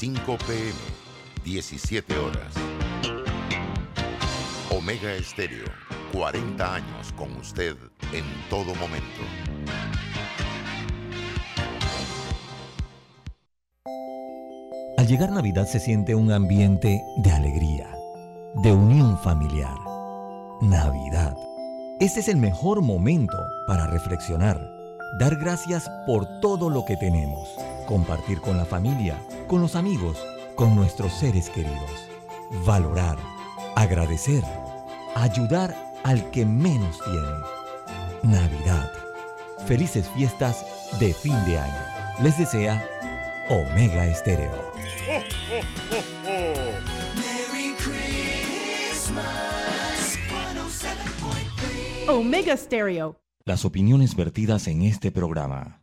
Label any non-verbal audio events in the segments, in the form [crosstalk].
5 pm, 17 horas. Omega Estéreo, 40 años con usted en todo momento. Al llegar Navidad se siente un ambiente de alegría, de unión familiar. Navidad. Este es el mejor momento para reflexionar, dar gracias por todo lo que tenemos, compartir con la familia, con los amigos, con nuestros seres queridos, valorar, agradecer, ayudar al que menos tiene. Navidad. Felices fiestas de fin de año. Les desea Omega Estéreo. Omega Stereo. Las opiniones vertidas en este programa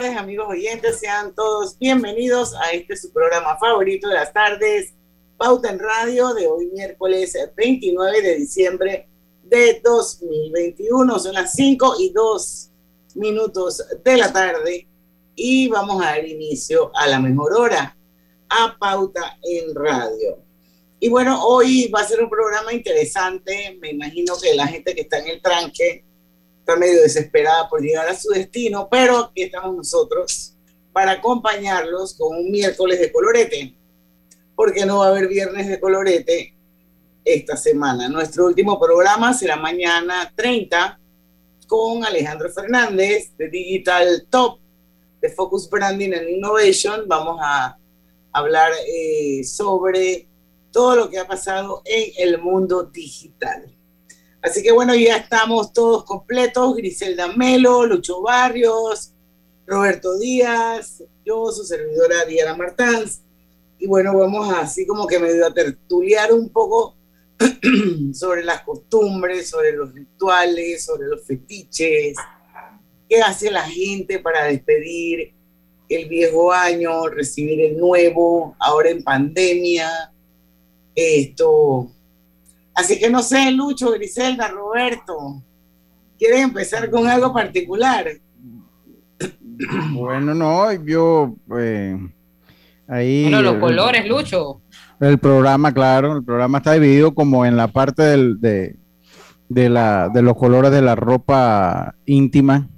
Tardes, amigos oyentes. Sean todos bienvenidos a este su programa favorito de las tardes, Pauta en Radio, de hoy miércoles 29 de diciembre de 2021. Son las 5 y 2 minutos de la tarde y vamos a dar inicio a la mejor hora, a Pauta en Radio. Y bueno, hoy va a ser un programa interesante. Me imagino que la gente que está en el tranque está medio desesperada por llegar a su destino, pero aquí estamos nosotros para acompañarlos con un miércoles de colorete, porque no va a haber viernes de colorete esta semana. Nuestro último programa será mañana 30 con Alejandro Fernández de Digital Top, de Focus Branding and Innovation. Vamos a hablar eh, sobre todo lo que ha pasado en el mundo digital. Así que bueno, ya estamos todos completos. Griselda Melo, Lucho Barrios, Roberto Díaz, yo, su servidora Diana Martans. Y bueno, vamos así como que medio a tertuliar un poco [clears throat] sobre las costumbres, sobre los rituales, sobre los fetiches, qué hace la gente para despedir el viejo año, recibir el nuevo, ahora en pandemia. Esto, Así que no sé, Lucho, Griselda, Roberto, ¿quieren empezar con algo particular? Bueno, no, yo eh, ahí. Bueno, los el- colores, Lucho. El programa, claro, el programa está dividido como en la parte del, de, de, la, de los colores de la ropa íntima,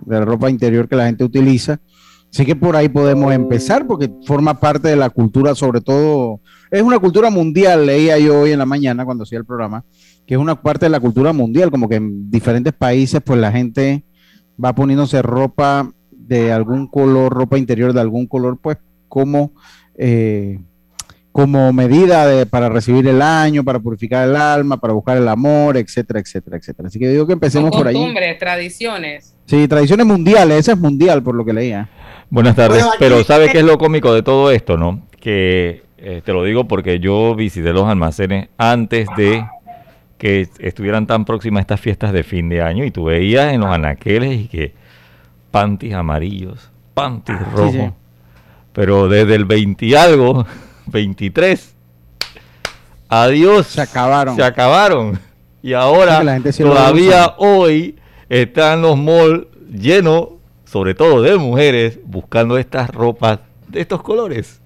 de la ropa interior que la gente utiliza. Así que por ahí podemos empezar porque forma parte de la cultura, sobre todo, es una cultura mundial, leía yo hoy en la mañana cuando hacía el programa, que es una parte de la cultura mundial, como que en diferentes países pues la gente va poniéndose ropa de algún color, ropa interior de algún color, pues como... eh, como medida de, para recibir el año, para purificar el alma, para buscar el amor, etcétera, etcétera, etcétera. Así que digo que empecemos por ahí. Costumbres, tradiciones. Sí, tradiciones mundiales, esa es mundial por lo que leía. Buenas tardes, Bueno, pero ¿sabe qué es lo cómico de todo esto, no? Que eh, te lo digo porque yo visité los almacenes antes de que estuvieran tan próximas estas fiestas de fin de año y tú veías en los anaqueles y que panties amarillos, panties rojos, sí. pero desde el 20 y algo, [laughs] 23, adiós, Se acabaron. se acabaron. Y ahora sí todavía hoy están los malls llenos, sobre todo de mujeres, buscando estas ropas de estos colores.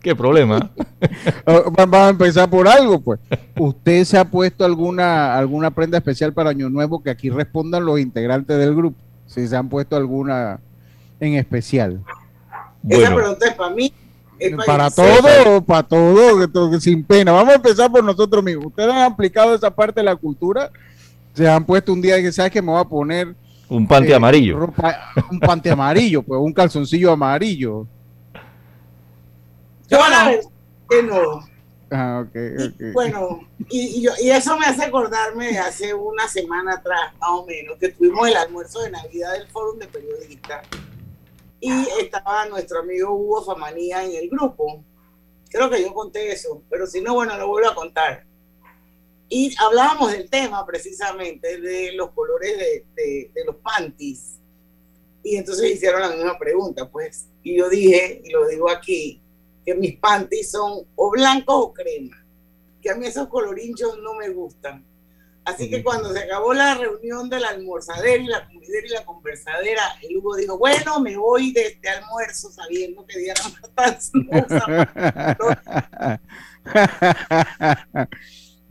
¿Qué problema? [laughs] Ah, va- Vamos a empezar por algo, pues. ¿Usted se ha puesto alguna alguna prenda especial para Año Nuevo que aquí respondan los integrantes del grupo? Si se han puesto alguna en especial. Esa pregunta es para mí. es Para Giselle. todo, para todo, sin pena. Vamos a empezar por nosotros mismos. ¿Ustedes han aplicado esa parte de la cultura? Se han puesto un día que sabes que me voy a poner un panty eh, amarillo. ropa- un panty amarillo, pues un calzoncillo amarillo. Yo la verdad que no. Ah, ok, Y, ok. bueno, y, y yo- y eso me hace acordarme de hace una semana atrás, más o menos, que tuvimos el almuerzo de Navidad del Fórum de Periodistas y estaba nuestro amigo Hugo Famanía en el grupo. Creo que yo conté eso, pero si no, bueno, lo vuelvo a contar. Y hablábamos del tema precisamente de los colores de, de- de los panties. Y entonces hicieron la misma pregunta, pues. Y yo dije, y lo digo aquí, que mis panties son o blancos o crema. Que a mí esos colorinchos no me gustan. Así que cuando se acabó la reunión de la almorzadera y la comidera y la conversadera, el Hugo dijo, bueno, me voy de este almuerzo sabiendo que Diana [laughs] Matanz no usa [laughs]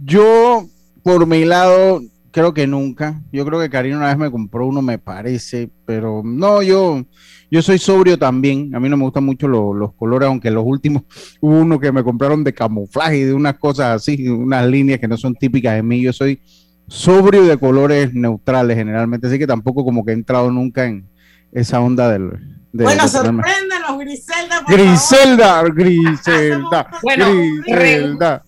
Yo, por mi lado, creo que nunca. Yo creo que Karina una vez me compró uno, me parece, pero no, yo, yo soy sobrio también. A mí no me gustan mucho lo- los colores, aunque los últimos [laughs] hubo uno que me compraron de camuflaje y de unas cosas así, unas líneas que no son típicas de mí. Yo soy sobrio de colores neutrales generalmente, así que tampoco como que he entrado nunca en esa onda del. de- Bueno, de sorpréndenos, Griselda. por Griselda, Griselda, Bueno, Griselda.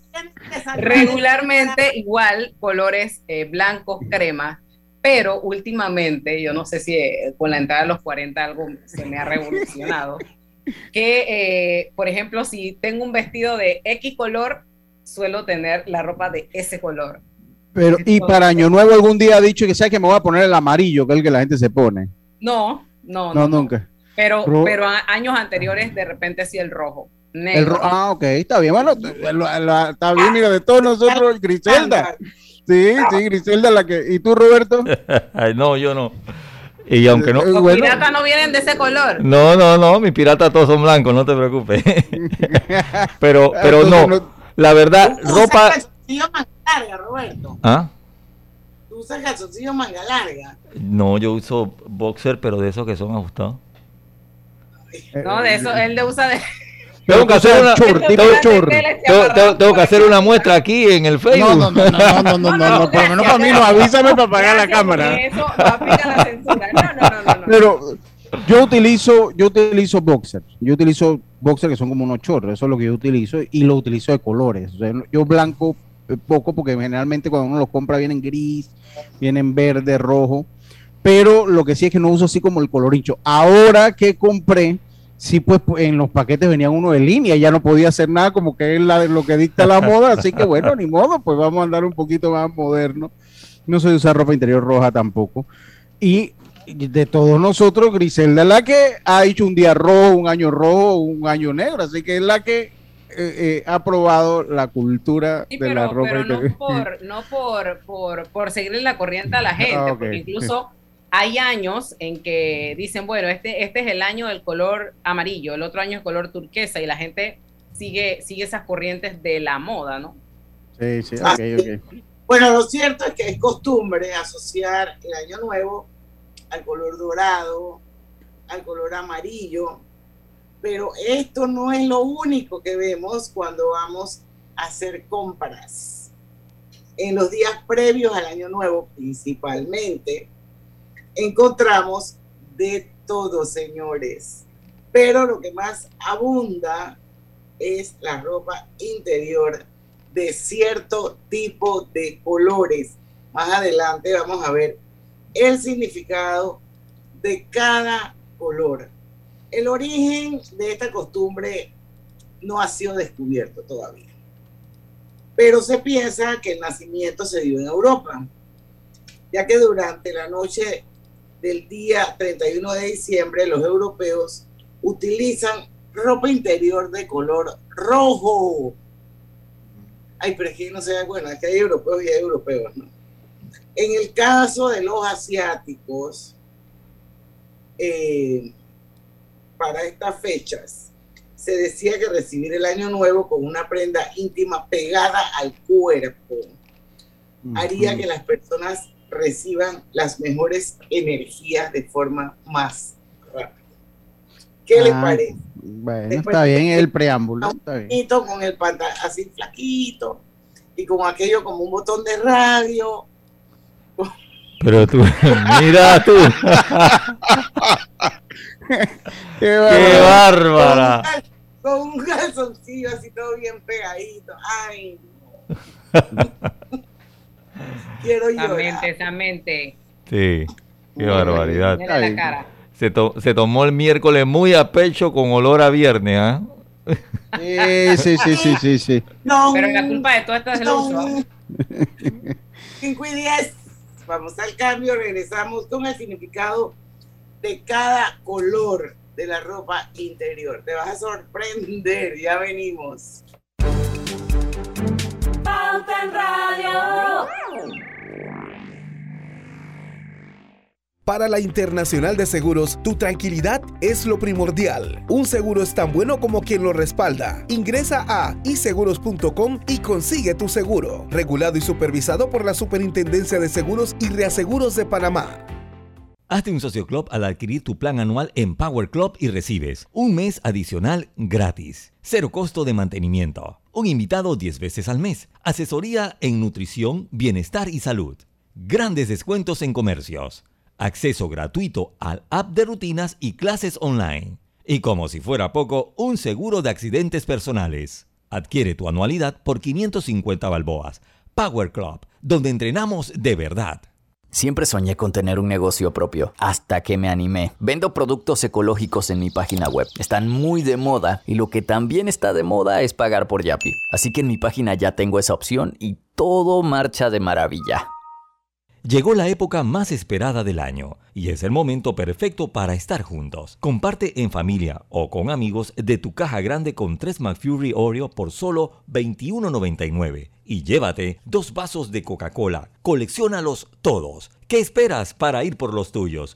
Regularmente igual colores eh, blancos, crema, pero últimamente, yo no sé si eh, con la entrada de los 40 algo se me ha revolucionado, [laughs] que eh, por ejemplo si tengo un vestido de X color, suelo tener la ropa de ese color. Pero, y para Año Nuevo algún día ha dicho que sabes que me voy a poner el amarillo, que es el que la gente se pone. No, no, No, no. nunca. Pero, Ro- pero años anteriores de repente sí el rojo. El ah, ok, está bien. Bueno, la- la- está bien, mira, de todos nosotros, Griselda. Sí, sí, Griselda la que. ¿Y tú, Roberto? [laughs] Ay, no, yo no. Y aunque no... Eh, Los bueno. piratas no vienen de ese color. No, no, no, mis piratas todos son blancos, no te preocupes. [laughs] pero, pero Entonces, no, la verdad, Tú usas ropa... calzoncillo manga larga, Roberto. ¿Ah? Tú usas calzoncillo manga larga. No, yo uso boxer, pero de esos que son ajustados. No, de eso, él le usa de. Tengo que hacer una, Short, tipo tengo- short. tengo- tengo- tengo que hacer una muestra aquí en el Facebook. No, no, no, no, [laughs] no, no, no, no, por lo menos para mí no, avísame para [laughs] apagar la cámara. Eso aplica la censura. No, no, no, no. no. Pero yo utilizo, yo utilizo boxers. Yo utilizo boxers que son como unos chorros, eso es lo que yo utilizo, y lo utilizo de colores. O sea, yo blanco eh, poco, porque generalmente cuando uno los compra vienen gris, vienen verde, rojo. Pero lo que sí es que no uso así como el colorincho. Ahora que compré, sí, pues pu- en los paquetes venían uno de línea, ya no podía hacer nada como que es la, lo que dicta la moda, así que bueno, ni modo, pues vamos a andar un poquito más moderno. No soy de usar ropa interior roja tampoco. Y de todos nosotros, Griselda es la que ha hecho un día rojo, un año rojo, un año negro, así que es la que eh, eh, ha probado la cultura Sí, de la ropa pero no interior. por, no por, por, por seguirle la corriente a la gente, Ah, ok. porque incluso hay años en que dicen, bueno, este, este es el año del color amarillo, el otro año es color turquesa, y la gente sigue, sigue esas corrientes de la moda, ¿no? Sí, sí, ok, ok. Bueno, lo cierto es que es costumbre asociar el año nuevo al color dorado, al color amarillo, pero esto no es lo único que vemos cuando vamos a hacer compras. En los días previos al año nuevo, principalmente, encontramos de todo, señores. Pero lo que más abunda es la ropa interior de cierto tipo de colores. Más adelante vamos a ver el significado de cada color. El origen de esta costumbre no ha sido descubierto todavía, pero se piensa que el nacimiento se dio en Europa, ya que durante la noche del día 31 de diciembre los europeos utilizan ropa interior de color rojo. Ay, pero es que no se da bueno, es que hay europeos y hay europeos, ¿no? En el caso de los asiáticos, eh, para estas fechas, se decía que recibir el año nuevo con una prenda íntima pegada al cuerpo haría que las personas reciban las mejores energías de forma más rápida. ¿Qué les Ah, parece? Bueno, Después está bien el preámbulo. Está bien. Bonito, con el pantalón así flaquito y con aquello como un botón de radio. Pero tú, [laughs] mira tú. [laughs] Qué ¡Qué bárbaro. bárbara! Con un, cal- con un calzoncillo así todo bien pegadito. Ay, no. [laughs] [laughs] Quiero Esa llorar. mente, esa mente. Sí, qué barbaridad. Mira la cara. Se, to- se tomó el miércoles muy a pecho con olor a viernes, ¿ah? Sí, sí, sí, sí, sí, sí. No, Pero la culpa de todo esto es el uso. no. 5 y 10. Vamos al cambio, regresamos con el significado de cada color de la ropa interior. Te vas a sorprender, ya venimos. Pauta en Radio. Para la Internacional de Seguros, tu tranquilidad es lo primordial. Un seguro es tan bueno como quien lo respalda. Ingresa a iseguros.com y consigue tu seguro. Regulado y supervisado por la Superintendencia de Seguros y Reaseguros de Panamá. Hazte un socio club al adquirir tu plan anual en Power Club y recibes un mes adicional gratis. Cero costo de mantenimiento. Un invitado 10 veces al mes. Asesoría en nutrición, bienestar y salud. Grandes descuentos en comercios. Acceso gratuito al app de rutinas y clases online. Y como si fuera poco, un seguro de accidentes personales. Adquiere tu anualidad por 550 balboas. Power Club, donde entrenamos de verdad. Siempre soñé con tener un negocio propio, hasta que me animé. Vendo productos ecológicos en mi página web. Están muy de moda y lo que también está de moda es pagar por Yapi. Así que en mi página ya tengo esa opción y todo marcha de maravilla. Llegó la época más esperada del año y es el momento perfecto para estar juntos. Comparte en familia o con amigos de tu caja grande con 3 McFlurry Oreo por solo $21.99 y llévate dos vasos de Coca-Cola. Colecciónalos todos. ¿Qué esperas para ir por los tuyos?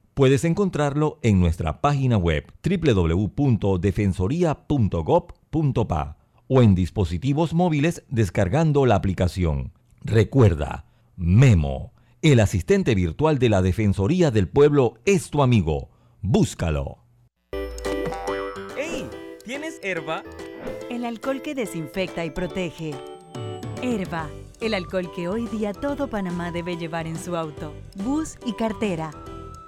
Puedes encontrarlo en nuestra página web www.defensoría.gov.pa o en dispositivos móviles descargando la aplicación. Recuerda, Memo, el asistente virtual de la Defensoría del Pueblo es tu amigo. Búscalo. ¡Ey! ¿Tienes herba? El alcohol que desinfecta y protege. Herba, el alcohol que hoy día todo Panamá debe llevar en su auto, bus y cartera.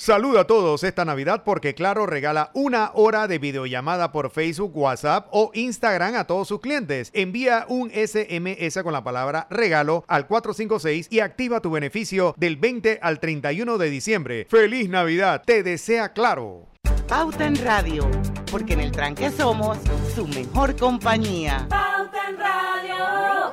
Saluda a todos esta Navidad porque Claro regala una hora de videollamada por Facebook, WhatsApp o Instagram a todos sus clientes. Envía un SMS con la palabra regalo al 456 y activa tu beneficio del 20 al 31 de diciembre. ¡Feliz Navidad! Te desea Claro. Pauta en Radio, porque en el tranque somos su mejor compañía. Pauta en Radio.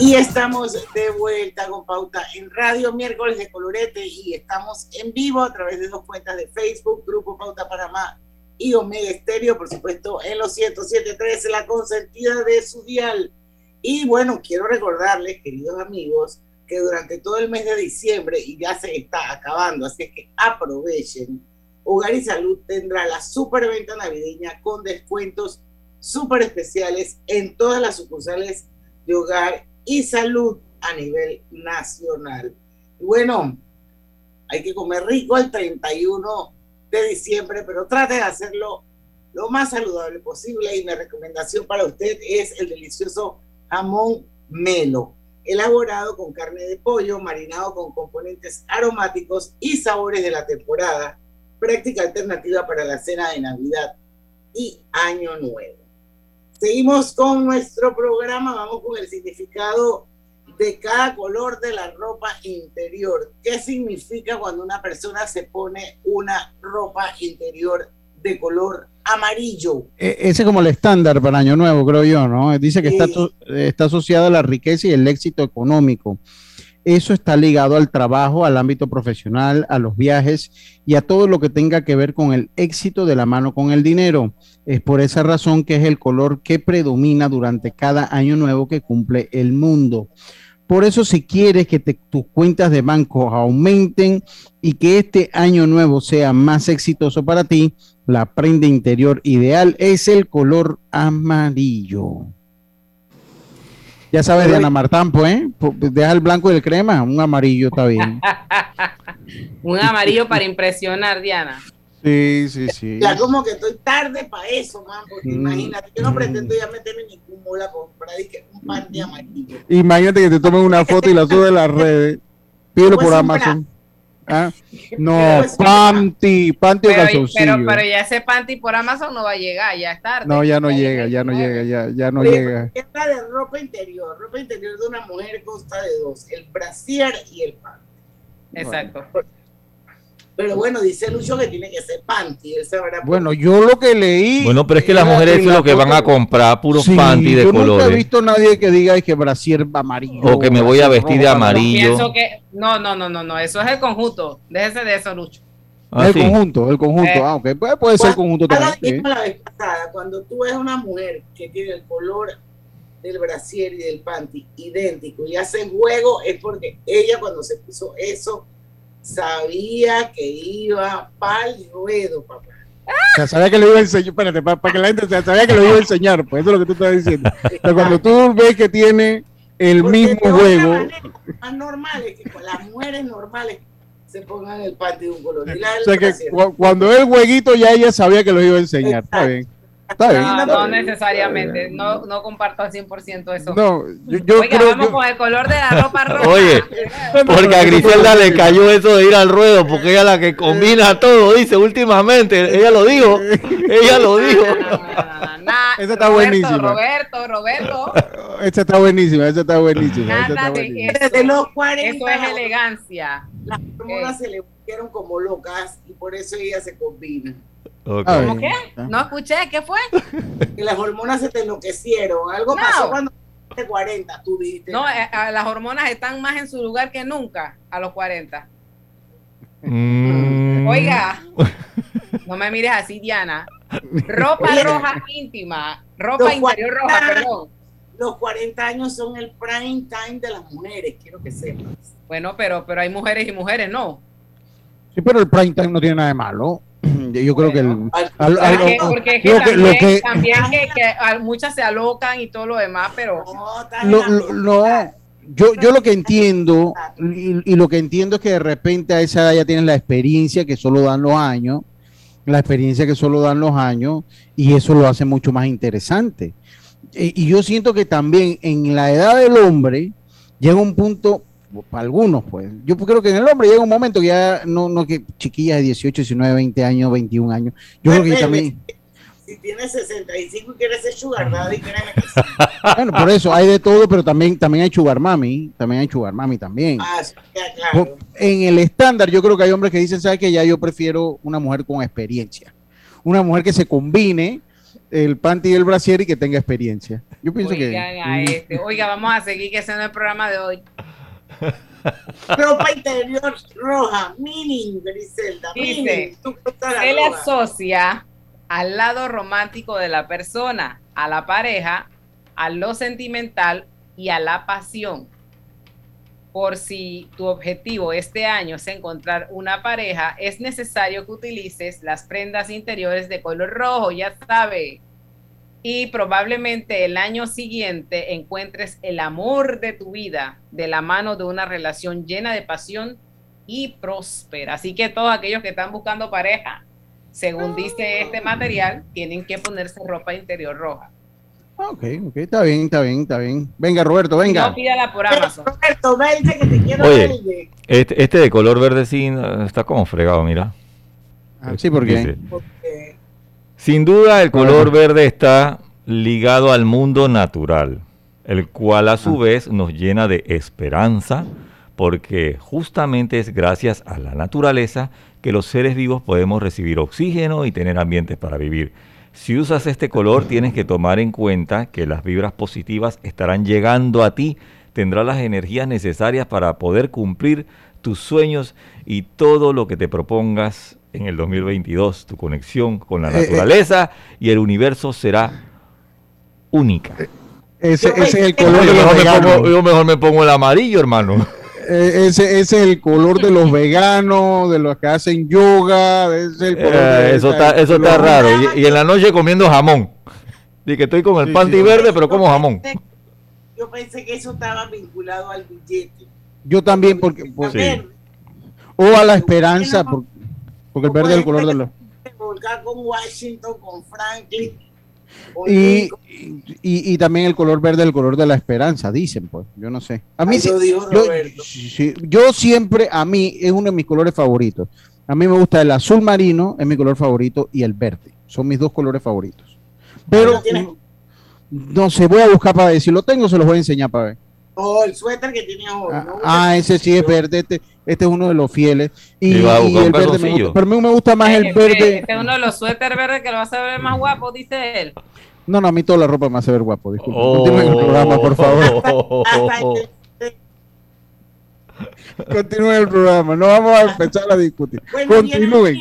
Y estamos de vuelta con Pauta en Radio, miércoles de Colorete, y estamos en vivo a través de dos cuentas de Facebook, Grupo Pauta Panamá y Omega Estéreo, por supuesto, en los 107.3, la consentida de su dial. Y bueno, quiero recordarles, queridos amigos, que durante todo el mes de diciembre, y ya se está acabando, así es que aprovechen, Hogar y Salud tendrá la superventa navideña con descuentos súper especiales en todas las sucursales de Hogar y salud a nivel nacional. Y bueno, hay que comer rico el 31 de diciembre, pero trate de hacerlo lo más saludable posible y mi recomendación para usted es el delicioso jamón melo, elaborado con carne de pollo, marinado con componentes aromáticos y sabores de la temporada, práctica alternativa para la cena de Navidad y Año Nuevo. Seguimos con nuestro programa, vamos con el significado de cada color de la ropa interior. ¿Qué significa cuando una persona se pone una ropa interior de color amarillo? E- Ese es como el estándar para Año Nuevo, creo yo, ¿no? Dice que está, está asociado a la riqueza y el éxito económico. Eso está ligado al trabajo, al ámbito profesional, a los viajes y a todo lo que tenga que ver con el éxito de la mano con el dinero. Es por esa razón que es el color que predomina durante cada año nuevo que cumple el mundo. Por eso si quieres que tus cuentas de banco aumenten y que este año nuevo sea más exitoso para ti, la prenda interior ideal es el color amarillo. Ya sabes, Diana Martán, pues, ¿eh? Po- deja el blanco y el crema, un amarillo está bien. [laughs] Un amarillo para impresionar, Diana. Sí, sí, sí. Ya como que estoy tarde para eso, man, porque Mm. imagínate, yo no pretendo ya meterme ni cúmula a comprar y que un pan de amarillo. Imagínate que te tomen una foto y la subes a las redes. Pídelo Pues por Amazon. ¿Ah? [laughs] No, Pues panty, panty o calzoncillo. pero, pero ya ese panty por Amazon no va a llegar, ya es tarde. No, ya no llega, ya no llega, ya, ya no Oye, llega. Esta de ropa interior, ropa interior de una mujer consta de dos, el brasier y el panty. Exacto. Pero bueno, dice Lucho que tiene que ser panty, él sabrá por Bueno, yo lo que leí. Bueno, pero es que las mujeres eso es lo que van a comprar, puros Sí, panty de yo nunca he colores. visto nadie que diga "Ay, que brasier amarillo. O que me voy a vestir de amarillo. Pienso que no, no, no, no, no, eso es el conjunto. Déjese de eso, Lucho. Ah, el sí. conjunto, el conjunto. Eh. Ah, ok. Puede, puede ser el conjunto también. la vez pasada, cuando tú ves una mujer que tiene el color del brasier y del panty idéntico y hace juego, es porque ella cuando se puso eso sabía que iba para el ruedo, papá. O sea, sabía que lo iba a enseñar. Espérate, para, que la gente se- sabía que lo iba a enseñar. Pues eso es lo que tú estás diciendo. [laughs] Pero cuando tú ves que tiene el Porque mismo juego. Más normal es que con las mujeres normales se pongan el panty de un color. Y la del O sea que cu- cuando el jueguito ya ella sabía que lo iba a enseñar. Está bien. Está bien. No, está no bien. necesariamente, no, no comparto al 100% eso. No, yo, yo Oiga, creo vamos yo- con el color de la ropa roja. Oye, porque a Griselda le cayó eso de ir al ruedo, porque ella es la que combina todo, dice últimamente. Ella lo dijo, ella lo dijo. Esa está Roberto, buenísima. Roberto, Roberto. Esa está buenísima, esa está buenísima. esa está Nada de buenísima. eso. Desde los 40 Eso es elegancia. Las hormonas se le pusieron como locas y por eso ella se combina. Ok. ¿Cómo qué? No escuché, ¿qué fue? [laughs] Que las hormonas se te enloquecieron. Algo No. pasó cuando de 40, tú dijiste. No, eh, ah, las hormonas están más en su lugar que nunca a los 40. Mm. Oiga, no me mires así, Diana. Ropa Oye. roja íntima, ropa Los interior 40 roja, perdón. Los 40 años son el prime time de las mujeres, quiero que sepas. Bueno, pero, pero hay mujeres y mujeres, no. Sí, pero el prime time no tiene nada de malo. Yo creo que el, al- al- Porque, al- porque es que lo que- también, lo que- también que, que a- muchas se alocan y todo lo demás, pero lo- lo- no, yo, yo lo que entiendo, y, y lo que entiendo es que de repente a esa edad ya tienes la experiencia que solo dan los años, la experiencia que solo dan los años, y eso lo hace mucho más interesante. Y, y yo siento que también en la edad del hombre llega un punto, para algunos pues, yo creo que en el hombre llega un momento que ya no, no que chiquillas de 18, 19, 20 años, 21 años, yo creo que también... Si tienes 65 y quieres ser sugar daddy, créeme que sí. [laughs] Bueno, por eso hay de todo, pero también, también hay sugar mami, también hay sugar mami también. Ah, claro. En el estándar yo creo que hay hombres que dicen, ¿sabes que Ya yo prefiero una mujer con experiencia. Una mujer que se combine el panty y el brasier y que tenga experiencia. Yo pienso oigan que... a este. Oiga, vamos a seguir que ese no es el programa de hoy. [laughs] Ropa interior roja, mini, Griselda, Dice, ropa. asocia al lado romántico de la persona, a la pareja, a lo sentimental y a la pasión. Por si tu objetivo este año es encontrar una pareja, es necesario que utilices las prendas interiores de color rojo, ya sabe. Y probablemente el año siguiente encuentres el amor de tu vida de la mano de una relación llena de pasión y próspera. Así que todos aquellos que están buscando pareja, según dice este material, tienen que ponerse ropa interior roja. Ok, ok, está bien, está bien, está bien. Venga, Roberto, venga. No pídala por Amazon. Roberto, vente que te quiero Oye, verde. este, este de color verde sí está como fregado, mira. Ah, sí, ¿por qué? Dice, Sin duda el color verde está ligado al mundo natural, el cual a su vez nos llena de esperanza, porque justamente es gracias a la naturaleza que los seres vivos podemos recibir oxígeno y tener ambientes para vivir. Si usas este color tienes que tomar en cuenta que las vibras positivas estarán llegando a ti, tendrás las energías necesarias para poder cumplir tus sueños y todo lo que te propongas en el 2022. Tu conexión con la Eh, eh. naturaleza y el universo será única. Ese, ese es el Yo color de los mejor, me veganos. pongo, yo mejor me pongo el amarillo, hermano. Eh, ese, ese es el color de los veganos, de los que hacen yoga. ese es el color Eh, de- eso está, eso está raro. Y, y en la noche comiendo jamón. Y que estoy con el Sí, panty sí. verde, pero como jamón. Yo pensé que eso estaba vinculado al billete. Yo también, porque. Sí. O a la esperanza, por- porque el verde es el color de los. Volcar con Washington, con Franklin. con Y, y, y también el color verde, el color de la esperanza, dicen, pues. Yo no sé. A mí Ay, sí- yo, sí, siempre, a mí, es uno de mis colores favoritos. A mí me gusta el azul marino, es mi color favorito, y el verde. Son mis dos colores favoritos. Pero, no sé, voy a buscar para ver. Si lo tengo, se los voy a enseñar para ver. Oh, el suéter que tiene hoy. ¿no? Ah, ese sí es verde. Este, este es uno de los fieles. Y, Y va a y buscar un el verde me gusta. Pero a mí me gusta más el Este- verde. Este es uno de los suéter verdes que lo vas a ver más guapo, dice él. No, no, a mí toda la ropa me hace ver guapo. Disculpe. Oh. Continúen el programa, por favor. [laughs] Continúen el programa. No vamos a empezar a discutir. Bueno, Continúen.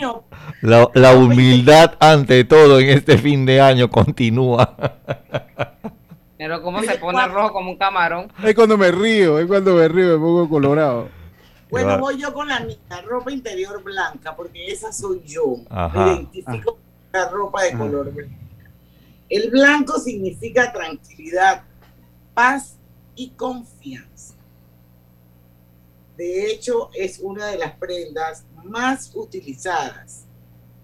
La, la humildad ante todo en este fin de año continúa. [laughs] Pero cómo se pone rojo como un camarón. Es cuando me río, es cuando me río, me pongo colorado. Bueno, va. voy yo con la mía, ropa interior blanca, porque esa soy yo. Ajá. Me identifico con la ropa de color blanco. El blanco significa tranquilidad, paz y confianza. De hecho, es una de las prendas más utilizadas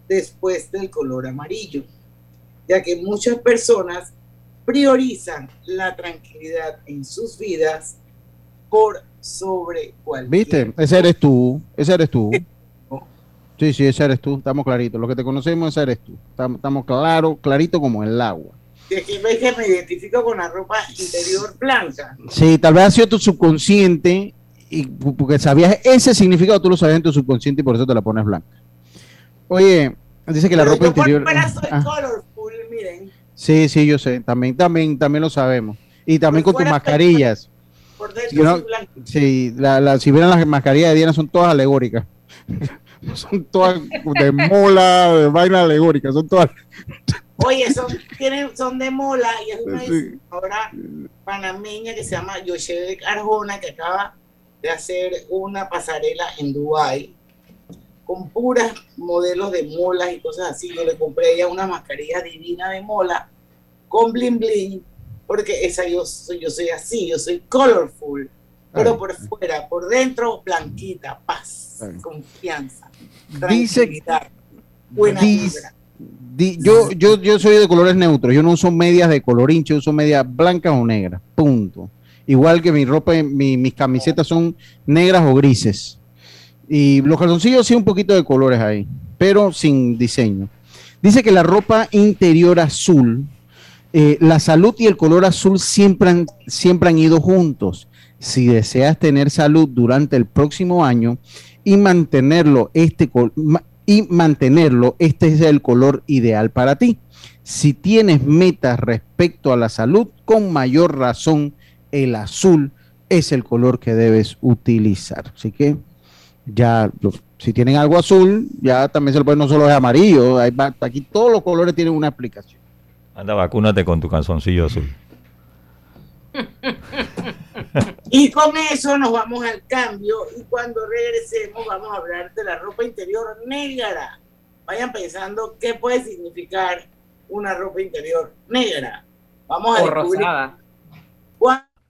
después del color amarillo, ya que muchas personas priorizan la tranquilidad en sus vidas por sobre cualquier ¿Viste? Ese eres tú, ese eres tú. Sí, sí, ese eres tú, estamos claritos. Los que te conocemos, ese eres tú. Estamos, estamos claros, clarito como el agua. De que ves que me identifico con la ropa interior blanca. Sí, tal vez ha sido tu subconsciente, y porque sabías ese significado, tú lo sabías en tu subconsciente y por eso te la pones blanca. Oye, dice que la Pero ropa yo por interior. fuera soy Ah, miren. Sí, sí, yo sé, también, también, también lo sabemos. Y también Por con tus soy- mascarillas. Por dentro Si, no- sí, la, la- si vieran las mascarillas de Diana son todas alegóricas. [laughs] son todas de mola, de vaina alegórica, son todas. Oye, son, tienen, son de mola y es una Sí. panameña que se llama Yoshebek Arjona que acaba de hacer una pasarela en Dubai con puras modelos de molas y cosas así. Yo le compré a ella una mascarilla divina de mola con bling bling, porque esa yo soy, yo soy así, yo soy colorful, pero por fuera, por dentro, blanquita, paz, confianza, tranquilidad, buena Dice- di- yo, yo, yo soy de colores neutros, yo no uso medias de color hincho, uso medias blancas o negras, punto. Igual que mi ropa, mi- mis camisetas son negras o grises. Y los calzoncillos sí un poquito de colores ahí, pero sin diseño. Dice que la ropa interior azul, eh, la salud y el color azul siempre han, siempre han ido juntos. Si deseas tener salud durante el próximo año y mantenerlo, este y mantenerlo, este es el color ideal para ti. Si tienes metas respecto a la salud, con mayor razón, el azul es el color que debes utilizar. Así que ya, si tienen algo azul, ya también se lo pueden, no solo es amarillo, hay aquí todos los colores tienen una explicación. Anda, vacúnate con tu calzoncillo azul. Y con eso nos vamos al cambio y cuando regresemos vamos a hablar de la ropa interior negra. Vayan pensando qué puede significar una ropa interior negra. Vamos a O descubrir rosada.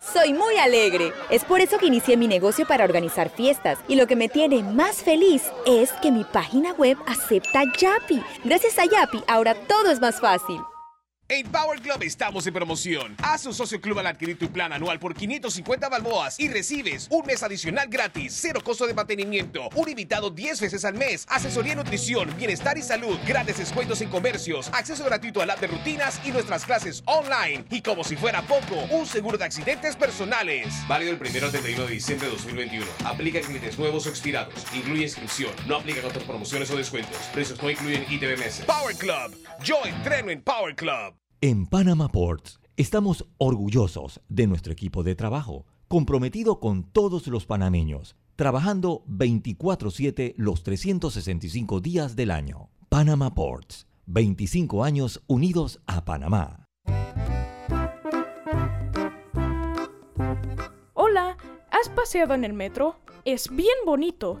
Soy muy alegre. Es por eso que inicié mi negocio para organizar fiestas. Y lo que me tiene más feliz es que mi página web acepta Yapi. Gracias a Yapi, ahora todo es más fácil. En Power Club estamos en promoción. Haz un socio club al adquirir tu plan anual por 550 balboas y recibes un mes adicional gratis, cero costo de mantenimiento, un invitado 10 veces al mes, asesoría en nutrición, bienestar y salud, grandes descuentos en comercios, acceso gratuito al app de rutinas y nuestras clases online. Y como si fuera poco, un seguro de accidentes personales. Válido el 1 al 31 de diciembre de 2021. Aplica clientes nuevos o expirados. Incluye inscripción. No aplican otras promociones o descuentos. Precios no incluyen ITBMS. Power Club. Yo entreno en Power Club. En Panama Ports estamos orgullosos de nuestro equipo de trabajo, comprometido con todos los panameños, trabajando 24/7 los 365 días del año. Panama Ports, 25 años unidos a Panamá. Hola, ¿has paseado en el metro? Es bien bonito,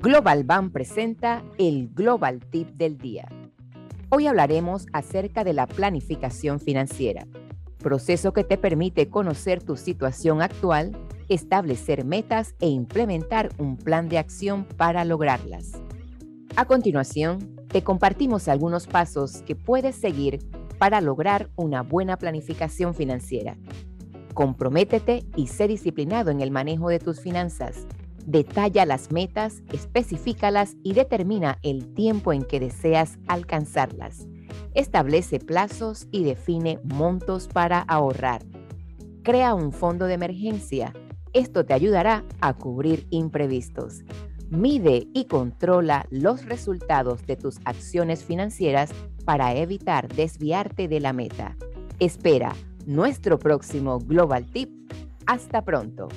Global Bank presenta el Global Tip del Día. Hoy hablaremos acerca de la planificación financiera, proceso que te permite conocer tu situación actual, establecer metas e implementar un plan de acción para lograrlas. A continuación, te compartimos algunos pasos que puedes seguir para lograr una buena planificación financiera. Comprométete y sé disciplinado en el manejo de tus finanzas. Detalla las metas, especifícalas y determina el tiempo en que deseas alcanzarlas. Establece plazos y define montos para ahorrar. Crea un fondo de emergencia. Esto te ayudará a cubrir imprevistos. Mide y controla los resultados de tus acciones financieras para evitar desviarte de la meta. Espera nuestro próximo Global Tip. Hasta pronto.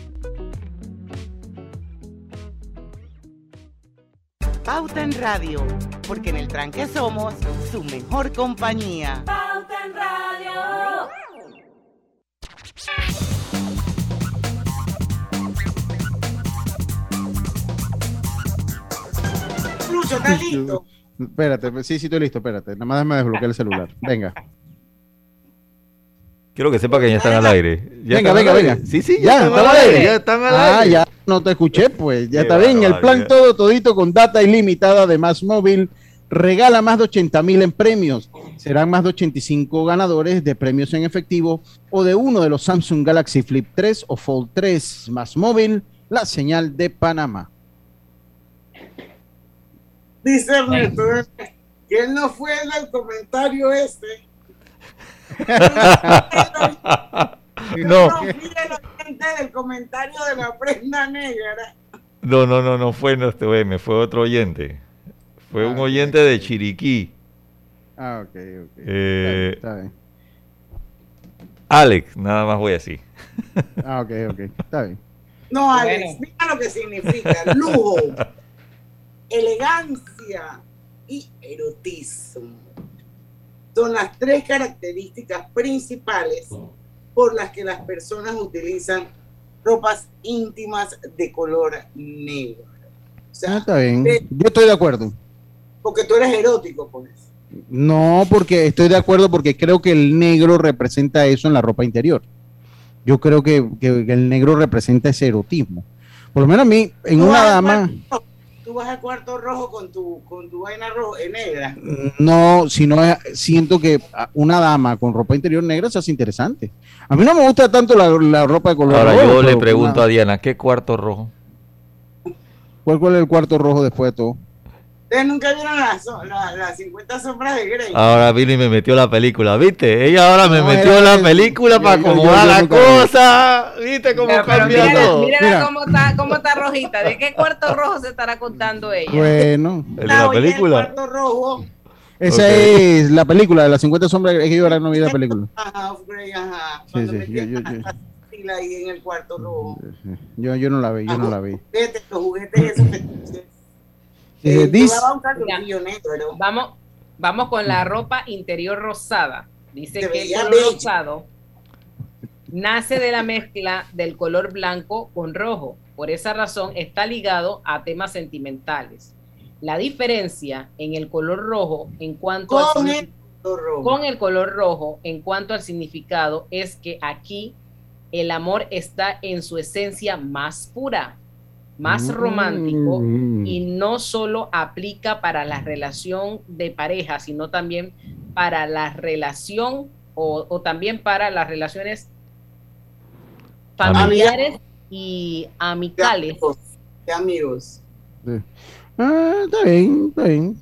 Pauta en Radio, porque en el tranque somos su mejor compañía. Pauta en Radio. Lucho, ¿estás [laughs] listo? Espérate, sí, sí, estoy listo, espérate. Nada más me desbloqueé el celular. Venga. Quiero que sepa que ya están al aire. Ya venga, venga, venga. Sí, sí, ya, ya, están al aire. Ya están al Ah, aire. ya no te escuché, pues. Ya Qué está bien. El plan todo, todito con data ilimitada de Más Móvil regala más de 80 mil en premios. Serán más de 85 ganadores de premios en efectivo o de uno de los Samsung Galaxy Flip 3 o Fold 3 Más Móvil, la señal de Panamá. Dice Ernesto que él no fue el del comentario este. [laughs] No. No fui el oyente del comentario de la prenda negra. No, no, no, no fue nuestro M, fue otro oyente. Fue un oyente de Chiriquí. Ah, ok, ok. Eh, Está bien. Alex, nada más voy así. [laughs] Ah, ok, ok. Está bien. No, Alex, mira lo que significa lujo, [laughs] elegancia y erotismo. Son las tres características principales por las que las personas utilizan ropas íntimas de color negro. O sea, Ah, está bien. Yo estoy de acuerdo. porque tú eres erótico con eso. No, porque estoy de acuerdo porque creo que el negro representa eso en la ropa interior. Yo creo que, que- el negro representa ese erotismo. Por lo menos a mí, en una dama, Tú vas al cuarto rojo con tu, con tu vaina roja, eh, negra. no, sino eh, siento que a- una dama con ropa interior negra se hace interesante. A mí no me gusta tanto la, la ropa de color Ahora rojo, yo le pregunto una- a Diana, ¿qué cuarto rojo? ¿cuál, ¿cuál es el cuarto rojo después de todo? Ustedes nunca vieron las la, las 50 sombras de Grey. Ahora vino y me metió la película, ¿viste? Ella ahora me No, metió era- la película yo- para acomodar la cosa. ¿Viste cómo pero cambia mírala, todo? mírala Mira. cómo está, cómo está rojita. ¿De qué cuarto rojo se estará contando ella? Bueno, El de la película. El cuarto rojo. esa es la película de las 50 sombras. Es que yo ahora no vi la película. [laughs] Ajá, of Grey, ajá. Sí, Cuando sí, yo- yo- yo- la ahí en el cuarto rojo. Yo, yo no la vi, yo no la vi. Juguetes, los juguetes esos Dice, Eh, "This- llevaba un calzoncillo negro. Vamos, vamos con la ropa interior rosada. Dice que el color bello. rosado nace de la mezcla del color blanco con rojo. Por esa razón está ligado a temas sentimentales. La diferencia en el color rojo en cuanto al Con signifi- el color rojo. con el color rojo en cuanto al significado es que aquí el amor está en su esencia más pura, más romántico Mm. y no solo aplica para la relación de pareja, sino también para la relación o, o también para las relaciones familiares y De amicales. amigos. De amigos. Ah, está bien, está bien.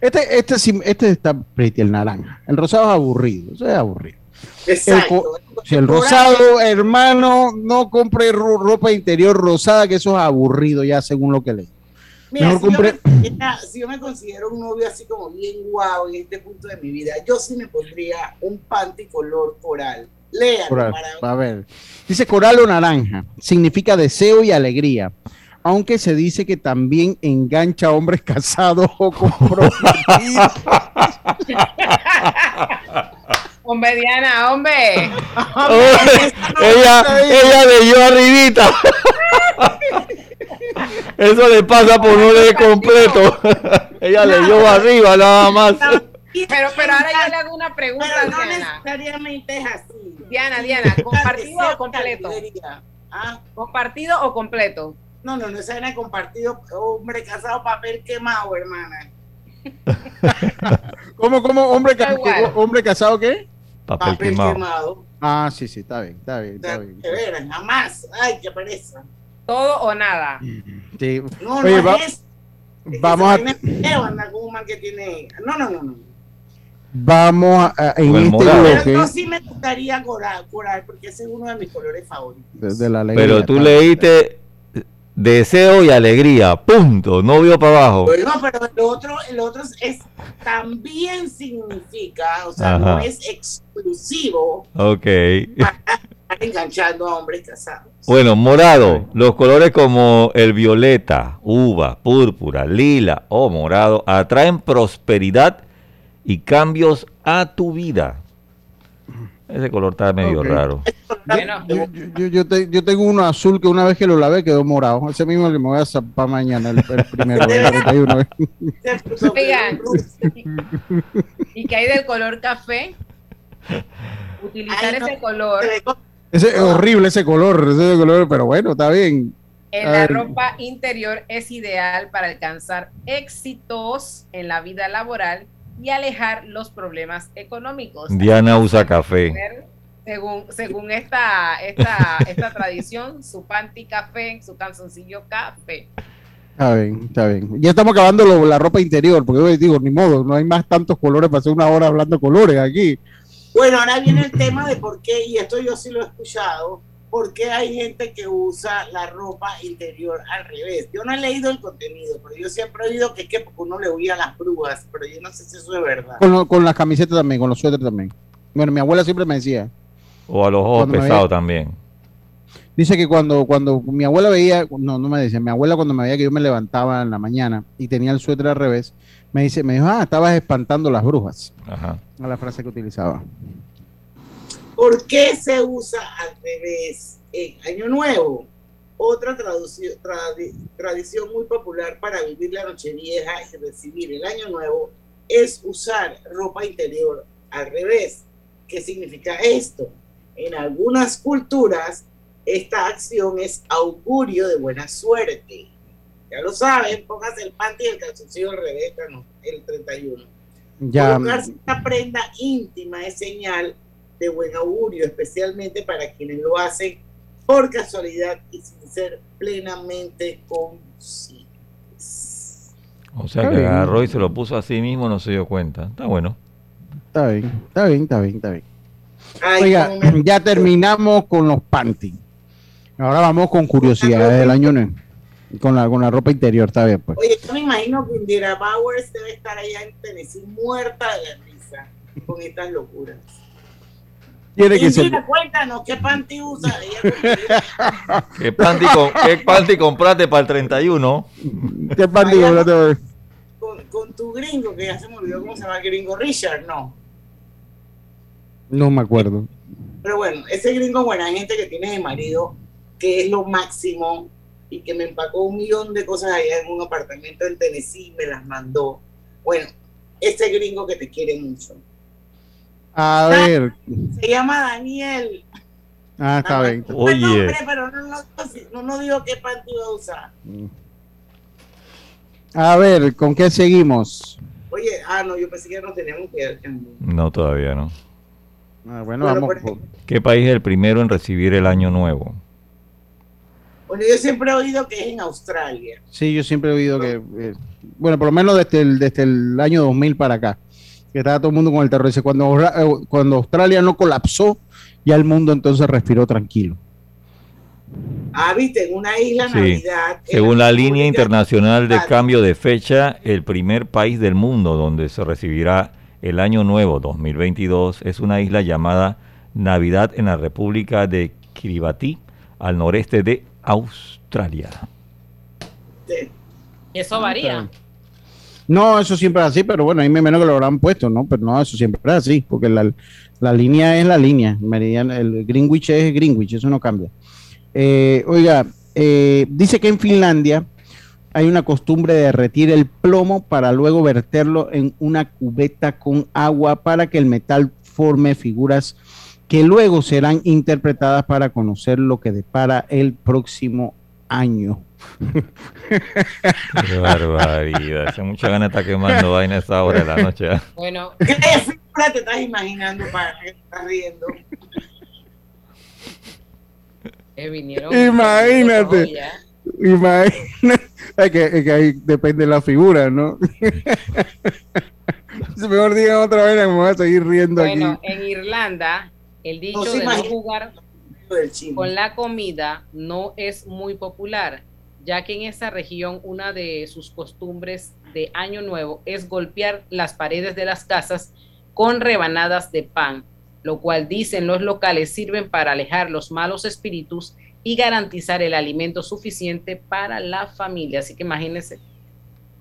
Este, este, sí- este está pretty, el naranja. El rosado es aburrido, eso es aburrido. El, Exacto. si el rosado, hermano, no compre ro- ropa interior rosada, que eso es aburrido ya según lo que leí. Mira, Mejor si, yo me, considera- si yo me considero un novio así como bien guau en este punto de mi vida, yo sí me pondría un panty color coral. Léalo Coral, para A ver, dice coral o naranja, significa deseo y alegría, aunque se dice que también engancha a hombres [laughs] casados o comprometidos. [laughs] Hombre, Diana, hombre. ella, ella leyó arribita. Eso le pasa por no leer completo. ella leyó arriba nada más. Pero, pero ahora yo le hago una pregunta Pero no Diana. necesariamente es así. Diana, Diana, ¿compartido o completo? ¿Ah? ¿Compartido o completo? No, no, no vaina de compartido, hombre casado, papel quemado, hermana. [laughs] ¿Cómo, cómo, hombre, ca- hombre casado qué? Papel Papel quemado. quemado. Ah, sí, sí, está bien, está bien, está bien. de veras, jamás. Ay, qué pereza. ¿Todo o nada? Sí. No, Oye, no va- es vamos a, que tiene. No, no, no, no. vamos a, en el este morado. Pero bloque no, sí me gustaría coral, coral, porque ese es uno de mis colores favoritos. de, de la alegría. Pero tú leíste deseo y alegría, punto, no vio para abajo. Bueno, pero el otro, el otro es también significa, o sea, no es exclusivo Ok. estar enganchando a hombres casados. Bueno, morado, los colores como el violeta, uva, púrpura, lila o morado atraen prosperidad y cambios a tu vida. Ese color está medio raro. Yo, yo- yo te- yo tengo uno azul que una vez que lo lavé quedó morado. Ese mismo que me voy a zapar mañana, el, el primero, el 31. [laughs] Oigan, y que hay del color café, utilizar Ay, no. ese color Ese es horrible ese color, ese color, pero bueno, está bien. en la ropa interior es ideal para alcanzar éxitos en la vida laboral y alejar los problemas económicos. Diana usa café. Según, según esta, esta, esta tradición, su panty café, su calzoncillo café. Está bien, está bien. Ya estamos acabando lo- la ropa interior, porque yo digo, ni modo, no hay más tantos colores para hacer una hora hablando de colores aquí. Bueno, ahora viene el tema de por qué, y esto yo sí lo he escuchado, por qué hay gente que usa la ropa interior al revés. Yo no he leído el contenido, pero yo siempre he oído que es que porque uno le huía a las brujas, pero yo no sé si eso es verdad. Con, lo- con las camisetas también, con los suéteres también. Bueno, mi abuela siempre me decía, O a los ojos pesados también. Dice que cuando, cuando mi abuela veía, no, no me decía, mi abuela cuando me veía que yo me levantaba en la mañana y tenía el suéter al revés, me dice, me dijo, ah, estabas espantando las brujas. Ajá. Era la frase que utilizaba. ¿Por qué se usa al revés en Año Nuevo? Otra tradi- tradición muy popular para vivir la Nochevieja y recibir el Año Nuevo es usar ropa interior al revés. ¿Qué significa esto? En algunas culturas, esta acción es augurio de buena suerte. Ya lo saben, póngase el panty y el calzoncillo al revés no, el 31. Ya, Colocarse una prenda íntima es señal de buen augurio, especialmente para quienes lo hacen por casualidad y sin ser plenamente conscientes. O sea Está que bien. agarró y se lo puso a sí mismo, no se dio cuenta. Está bueno. está bien, está bien, está bien, está bien. Ay, Oiga, ya terminamos con los panty. Ahora vamos con curiosidades del año nuevo. Con la, con la ropa interior, está bien, pues. Oye, yo me imagino que Indira Bowers debe estar allá en Tennessee muerta de la risa con estas locuras. Tiene que ser. Cuéntanos qué panty usa. Ella [laughs] ¿Qué panty, com- qué panty compraste para el 31? ¿Qué panty compraste? con, con tu gringo, que ya se me olvidó cómo se llama el gringo, Richard, no. No me acuerdo. Pero bueno, ese gringo buena gente que tiene de marido, que es lo máximo, y que me empacó un millón de cosas allá en un apartamento en Tennessee, me las mandó. Bueno, ese gringo que te quiere mucho. A ver. Se llama Daniel. Ah, está bien. No Oye. nombre, pero no, no, no, no digo qué panty va a usar. A ver, ¿con qué seguimos? Oye, ah, no, yo pensé que nos teníamos que ir. No, todavía no. Ah, bueno, Bueno, vamos. por- ¿Qué país es el primero en recibir el año nuevo? Bueno, yo siempre he oído que es en Australia. Sí, yo siempre he oído que. eh, bueno, por lo menos desde el, desde el año 2000 para acá. Que estaba todo el mundo con el terror. Dice, cuando, eh, cuando Australia no colapsó, ya el mundo entonces respiró tranquilo. Ah, viste, en una isla Sí. Navidad. Según la línea República internacional de cambio de fecha, el primer país del mundo donde se recibirá el año nuevo 2022 es una isla llamada Navidad en la República de Kiribati, al noreste de Australia. Eso varía. No, eso siempre es así, pero bueno, ahí me menos que lo habrán puesto, ¿no? Pero no, eso siempre es así, porque la, la línea es la línea. Meridiano, el Greenwich es Greenwich, eso no cambia. Eh, oiga, eh, dice que en Finlandia hay una costumbre de derretir el plomo para luego verterlo en una cubeta con agua para que el metal forme figuras que luego serán interpretadas para conocer lo que depara el próximo año. Qué barbaridad. Hace mucha ganas de estar quemando vaina a esa hora de la noche. ¿eh? Bueno, [laughs] ¿Qué figura te estás imaginando para que te estás riendo? eh, vinieron. [laughs] Imagínate. Imagínate. Es que, es que ahí depende de la figura, ¿no? Si [laughs] Mejor digan otra vez, me voy a seguir riendo Bueno, aquí. en Irlanda, el dicho No de no jugar con la comida no es muy popular, ya que en esa región una de sus costumbres de Año Nuevo es golpear las paredes de las casas con rebanadas de pan, lo cual dicen los locales sirven para alejar los malos espíritus y garantizar el alimento suficiente para la familia. Así que imagínense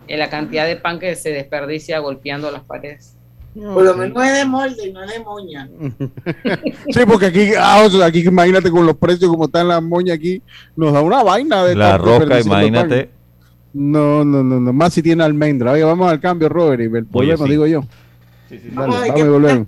eh, la cantidad de pan que se desperdicia golpeando las paredes. Por lo menos es de molde, no es de moña. [laughs] Sí, porque aquí, ah, aquí imagínate con los precios como están las moñas aquí, nos da una vaina de La roca, imagínate. pan. No, no, no, no, más si tiene almendra. Oye, vamos al cambio, Robert, y el problema, sí. digo yo. Dale, vamos y volvemos.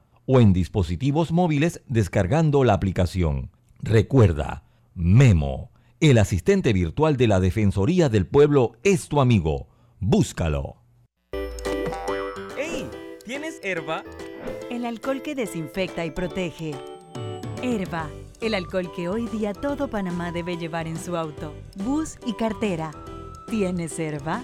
o en dispositivos móviles descargando la aplicación. Recuerda, Memo, el asistente virtual de la Defensoría del Pueblo es tu amigo. Búscalo. ¡Ey! ¿Tienes herba? El alcohol que desinfecta y protege. Herba, el alcohol que hoy día todo Panamá debe llevar en su auto, bus y cartera. ¿Tienes herba?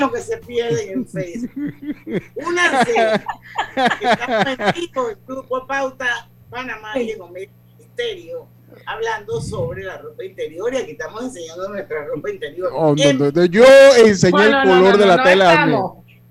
lo que se pierde en Facebook. Únanse. Estamos en vivo, el grupo Pauta Panamá y en Omega Misterio, hablando sobre la ropa interior y aquí estamos enseñando nuestra ropa interior. Oh, no, En- no, no, Yo enseñé Bueno, el color no, de la no tela.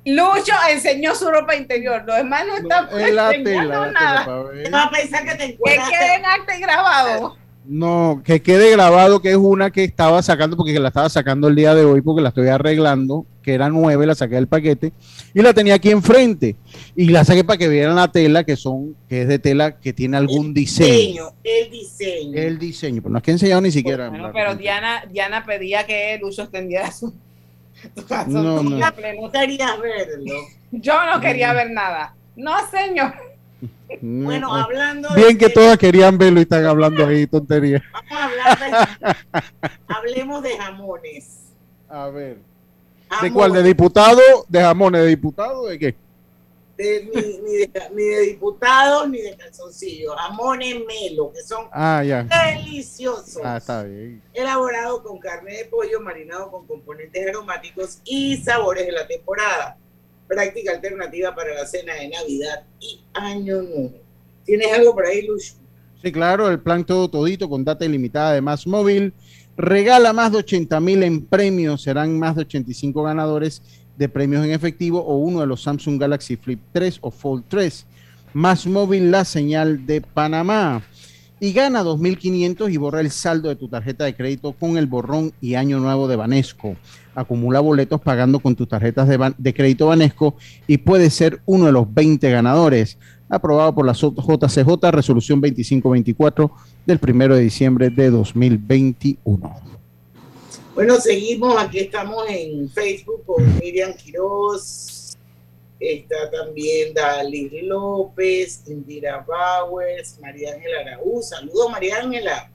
Lucho enseñó su ropa interior, los demás no están la enseñando tela, la nada. tela, ver. Va a pensar que te Que encuentras. quede en acta y grabado. No, que quede grabado que es una que estaba sacando, porque la estaba sacando el día de hoy, porque la estoy arreglando, que era nueve, la saqué del paquete, y la tenía aquí enfrente. Y la saqué para que vieran la tela, que son, que es de tela que tiene algún diseño. diseño, el diseño. El diseño, pero no es que he enseñado ni siquiera. Bueno, pero Diana, Diana pedía que Lucho extendiera su, su No, no. No querías verlo. Yo no quería ver nada. No, señor. No, Bueno, eh, hablando Bien de que todas querían verlo y están hablando ahí tonterías. Vamos a hablar de, hablemos de jamones. A ver. ¿De cuál? ¿De diputado? ¿De jamones? ¿De diputado? ¿De qué? De- ni, ni de, ni de diputados ni de calzoncillos. Jamones melo, que son Ah, ya. deliciosos. Ah, está bien. Elaborado con carne de pollo marinado con componentes aromáticos y sabores de la temporada. Práctica alternativa para la cena de Navidad y Año Nuevo. ¿Tienes algo por ahí, Lucho? Sí, claro, el plan todo todito con data ilimitada de Más Móvil. Regala más de 80 mil en premios. Serán más de 85 ganadores de premios en efectivo o uno de los Samsung Galaxy Flip 3 o Fold 3. Más la señal de Panamá. Y gana 2.500 y borra el saldo de tu tarjeta de crédito con el borrón y año nuevo de Banesco. Acumula boletos pagando con tus tarjetas de, crédito Banesco y puede ser uno de los 20 ganadores. Aprobado por la JCJ, resolución 2524 del 1 de diciembre de 2021. Bueno, seguimos, aquí estamos en Facebook con Miriam Quiroz, está también Dalis López, Indira Bowers, María Ángela Araúz, saludos María Ángela,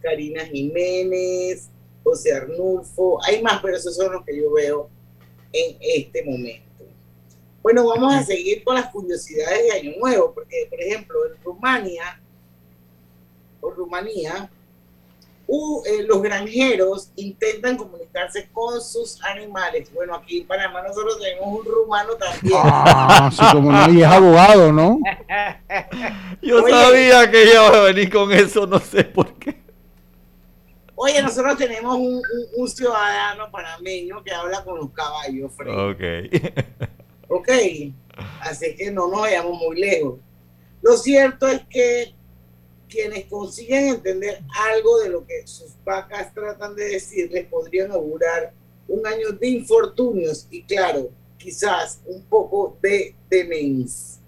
Karina Jiménez, José Arnulfo, hay más, pero esos son los que yo veo en este momento. Bueno, vamos a seguir con las curiosidades de Año Nuevo, porque, por ejemplo, en Rumania, o Rumanía, eh, los granjeros intentan comunicarse con sus animales. Bueno, aquí en Panamá nosotros tenemos un rumano también. Ah, sí, como no, y es abogado, ¿no? [laughs] Yo Oye. sabía que ella iba a venir con eso, no sé por qué. Oye, nosotros tenemos un, un- un ciudadano panameño que habla con los caballos, Fred. Ok. Ok, así que no nos vayamos muy lejos. Lo cierto es que quienes consiguen entender algo de lo que sus vacas tratan de decirles podrían augurar un año de infortunios y claro, quizás un poco de demencia.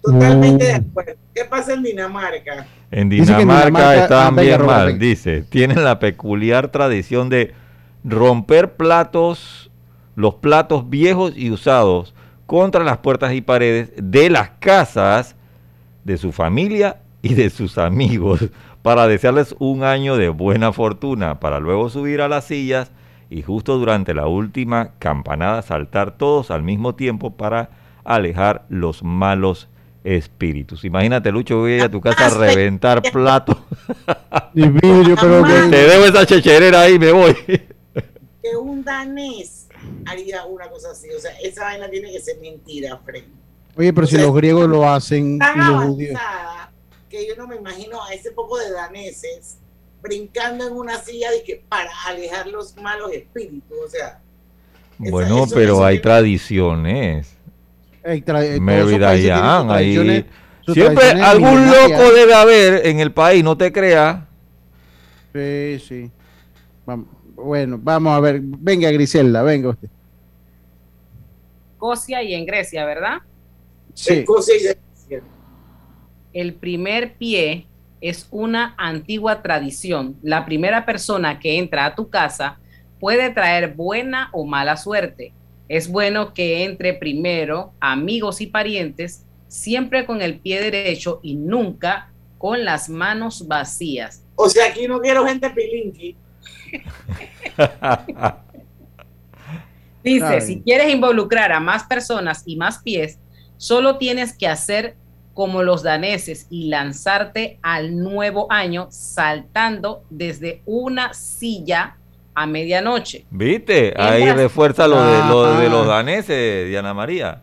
Totalmente de acuerdo. ¿Qué pasa en Dinamarca? En Dinamarca, Dinamarca- estaban venga, bien mal, dice. Tienen la peculiar tradición de romper platos, los platos viejos y usados contra las puertas y paredes de las casas de su familia y de sus amigos para desearles un año de buena fortuna, para luego subir a las sillas y justo durante la última campanada saltar todos al mismo tiempo para alejar los malos espíritus. Imagínate, Lucho, voy a ir a tu casa a reventar [laughs] platos. Y vidrio, pero que- Te debo esa checherera ahí, me voy. Que un danés haría una cosa así. O sea, esa vaina tiene que ser mentira, Fred. Oye, pero si los griegos lo hacen y los judíos. avanzada que yo no me imagino a ese poco de daneses brincando en una silla de que para alejar los malos espíritus. O sea, Bueno, eso- pero eso hay tradiciones. Ey, tra- Mary Dayan, ahí. Siempre algún loco debe haber en el país, no te creas. Sí, sí. Bueno, vamos a ver. Venga, Griselda, venga usted. Escocia y en Grecia, ¿verdad? Sí. El primer pie es una antigua tradición. La primera persona que entra a tu casa puede traer buena o mala suerte. Es bueno que entre primero amigos y parientes, siempre con el pie derecho y nunca con las manos vacías. O sea, aquí no quiero gente pilinqui. Dice, Ay. si quieres involucrar a más personas y más pies, solo tienes que hacer como los daneses y lanzarte al nuevo año saltando desde una silla a medianoche. ¿Viste? Ahí refuerza lo de, lo de los daneses, Diana María.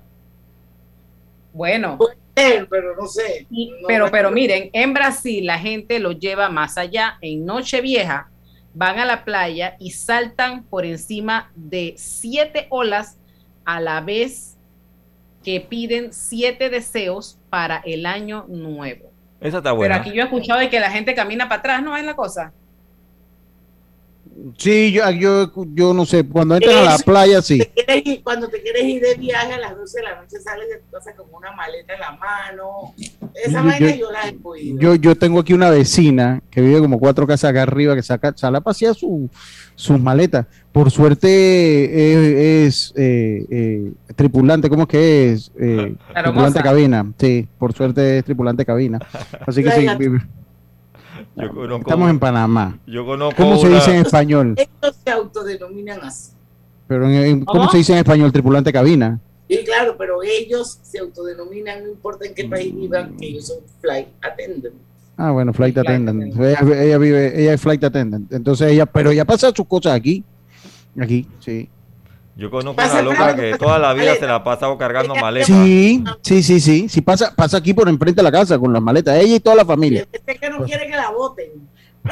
Bueno, pero no sé. No pero, pero miren, en Brasil la gente lo lleva más allá. En Nochevieja van a la playa y saltan por encima de siete olas a la vez que piden siete deseos para el año nuevo. Esa está Pero buena. aquí yo he escuchado de que la gente camina para atrás, ¿no es la cosa? Sí, yo, yo, yo no sé. Cuando entran a la playa, sí. quieres ir- cuando te quieres ir de viaje a las 12 de la noche sales de tu casa con una maleta en la mano. Esa Yo- vaina yo- yo, la he podido. Yo, yo tengo aquí una vecina que vive como cuatro casas acá arriba que saca, sale a pasear su, sus maletas. Por suerte es, eh, eh, tripulante, ¿cómo es que es? Eh, tripulante cabina, sí, por suerte es tripulante cabina. [laughs] Así que sí, vive. Estamos en Panamá. Yo conozco ¿Cómo se una- dice en español? [laughs] Ellos se autodenominan así. Pero en- en- ¿Cómo ¿Cómo? se dice en español tripulante cabina? Sí, claro, pero ellos se autodenominan, no importa en qué país vivan, que ellos son flight attendant. Ah, bueno, flight attendant. Ella, ella vive, ella es flight attendant. Entonces ella, pero ella pasa sus cosas aquí. Aquí, sí. Yo conozco una loca que toda la vida se la ha pasado cargando maletas. Sí, sí, sí, sí. Sí pasa, pasa aquí por enfrente de la casa con las maletas. Ella y toda la familia. Este que no quiere que la voten. [laughs]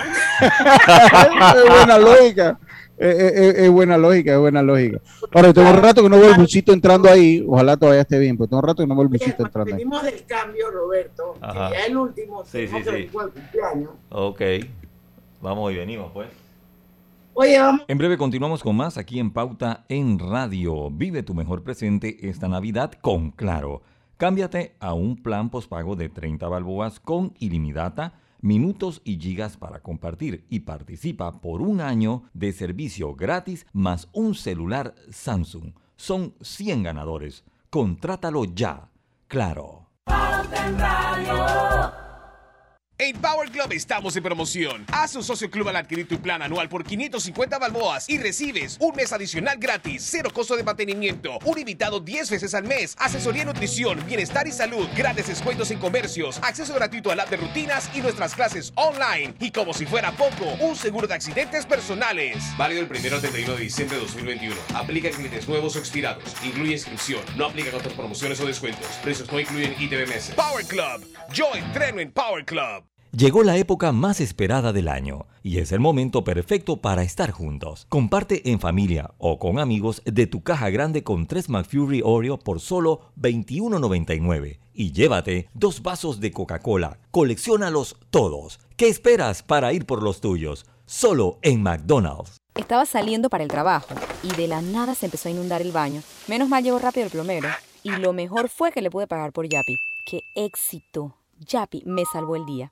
es buena lógica. Es, es- es buena lógica, es buena lógica. Ahora, tengo un rato que no veo el busito entrando ahí. Ojalá todavía esté bien, pero tengo un rato que no veo el busito entrando ahí. Venimos del cambio, Roberto, Ajá. que ya el último, Sí, sí, sí. el cumpleaños. Ok. Vamos y venimos, pues. Oye, vamos. En breve continuamos con más aquí en Pauta en Radio. Vive tu mejor presente esta Navidad con Claro. Cámbiate a un plan pospago de 30 balboas con ilimitada, minutos y gigas para compartir y participa por un año de servicio gratis más un celular Samsung. Son 100 ganadores. Contrátalo ya. Claro. En Power Club estamos en promoción. Haz un socio club al adquirir tu plan anual por 550 balboas y recibes un mes adicional gratis, cero costo de mantenimiento, un invitado 10 veces al mes, asesoría en nutrición, bienestar y salud, grandes descuentos en comercios, acceso gratuito al app de rutinas y nuestras clases online. Y como si fuera poco, un seguro de accidentes personales. Válido el 1 al 31 de diciembre de 2021. Aplica en clientes nuevos o expirados. Incluye inscripción. No aplica con otras promociones o descuentos. Precios no incluyen ITBMS. Power Club. Yo entreno en Power Club. Llegó la época más esperada del año y es el momento perfecto para estar juntos. Comparte en familia o con amigos de tu caja grande con 3 McFlurry Oreo por solo $21.99 y llévate dos vasos de Coca-Cola. Colecciónalos todos. ¿Qué esperas para ir por los tuyos? Solo en McDonald's. Estaba saliendo para el trabajo y de la nada se empezó a inundar el baño. Menos mal llegó rápido el plomero. Y lo mejor fue que le pude pagar por Yapi. ¡Qué éxito! Yapi me salvó el día.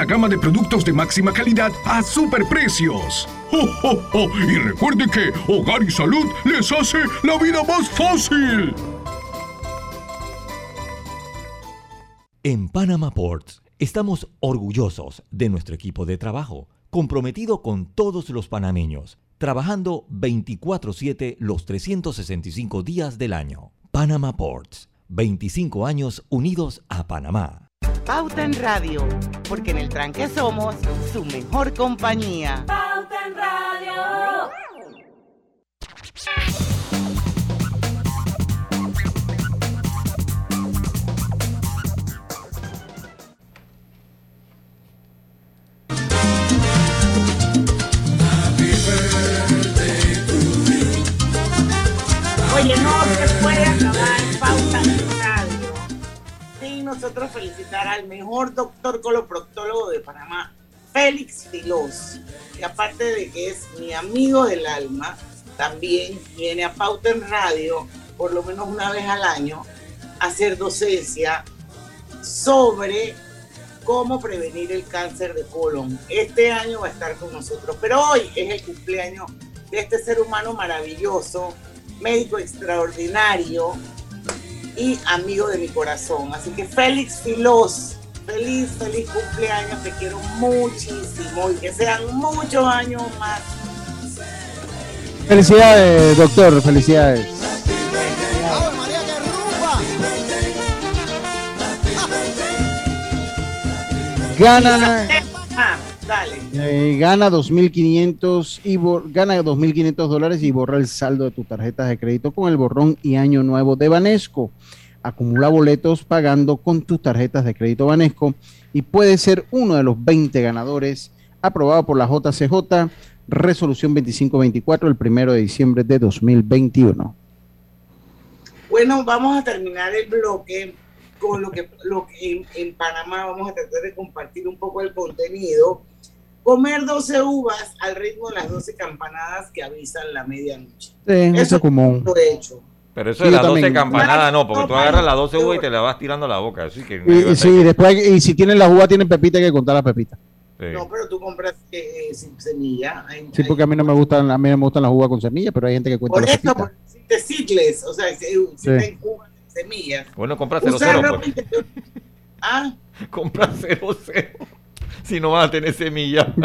gama de productos de máxima calidad a superprecios. ¡Oh, oh, oh! Y recuerde que Hogar y Salud les hace la vida más fácil. En Panama Ports estamos orgullosos de nuestro equipo de trabajo, comprometido con todos los panameños, trabajando 24/7 los 365 días del año. Panama Ports, 25 años unidos a Panamá. Pauta en Radio, porque en el tranque somos su mejor compañía. Pauta en Radio. Al mejor doctor coloproctólogo de Panamá, Félix Filós, que aparte de que es mi amigo del alma, también viene a Pauta en Radio por lo menos una vez al año a hacer docencia sobre cómo prevenir el cáncer de colon. Este año va a estar con nosotros, pero hoy es el cumpleaños de este ser humano maravilloso, médico extraordinario y amigo de mi corazón. Así que Félix Filós, feliz, feliz cumpleaños, te quiero muchísimo y que sean muchos años más. Felicidades, doctor, felicidades. Gana, dale. eh, gana 2.500 y gana 2.500 dólares y borra el saldo de tus tarjetas de crédito con el borrón y año nuevo de Banesco. Acumula boletos pagando con tus tarjetas de crédito Banesco y puede ser uno de los 20 ganadores aprobado por la JCJ, resolución 2524, el primero de diciembre de 2021. Bueno, vamos a terminar el bloque con lo que, lo que en, en Panamá vamos a tratar de compartir un poco el contenido. Comer 12 uvas al ritmo de las 12 campanadas que avisan la medianoche. Sí, eso es común. Lo he hecho. Pero eso Sí, de las 12 también. campanadas no, porque tú agarras las 12 uvas y te la vas tirando a la boca. Así que Y, y sí, después, y si tienen la uva, tienen pepita, hay que contar las pepitas. No, pero tú compras eh, eh, sin semilla. Hay- Sí, hay- porque a mí no me gustan, a mí no me gustan las uvas con semillas, pero hay gente que cuenta por las eso, pepitas. por decirte cicles, o sea, si, si Sí. uvas sin semillas. Bueno, compra Usar 00 ropa pues. Ah, [laughs] Compra 00. Si no vas a tener semilla. [laughs]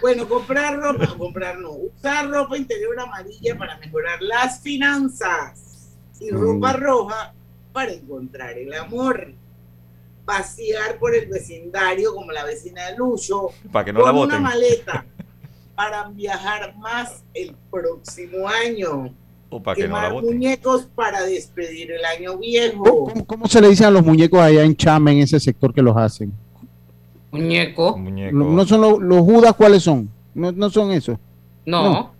Bueno, comprar ropa, comprar no, usar ropa interior amarilla para mejorar las finanzas y ropa Mm. roja para encontrar el amor. Pasear por el vecindario como la vecina de Lucho Para que no la con una boten. maleta [laughs] para viajar más el próximo año. O para que no la Quemar boten. muñecos para despedir el año viejo. ¿Cómo, cómo se le dicen a los muñecos allá en Chame, en ese sector que los hacen? Muñeco. No, no son los, los judas, ¿cuáles son? No, no son esos. No. No.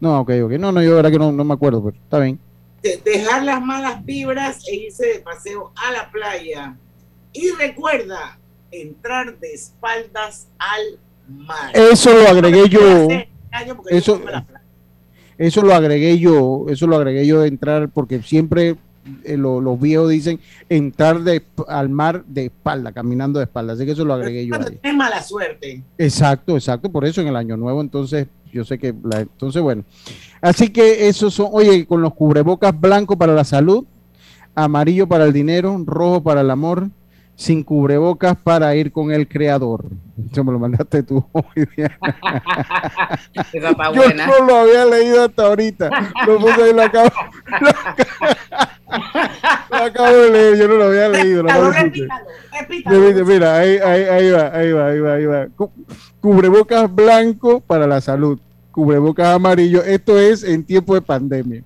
No, ok, ok. No, no, yo la verdad que no, no me acuerdo, pero está bien. de- dejar las malas vibras e irse de paseo a la playa. Y recuerda, entrar de espaldas al mar. Eso lo agregué yo Eso, fui a la playa. Eso lo agregué yo. Eso lo agregué yo de entrar, porque siempre eh, lo- los viejos dicen entrar de, al mar de espalda, caminando de espalda. Así que eso lo agregué yo tienes mala suerte. Exacto, exacto, por eso en el año nuevo, entonces yo sé que, la- entonces bueno, así que esos son, oye, con los cubrebocas blanco para la salud, amarillo para el dinero, rojo para el amor, sin cubrebocas para ir con el creador. Eso me lo mandaste tú. [laughs] hoy día. [laughs] Esa está Yo buena. no lo había leído hasta ahorita. Lo puse ahí, lo acabo, lo acabo- lo acabo de leer, yo no lo había leído. lo. Mira, ahí, ahí, ahí va, ahí va, ahí va, ahí va. Cu- Cubrebocas blanco para la salud, cubrebocas amarillo. Esto es en tiempo de pandemia.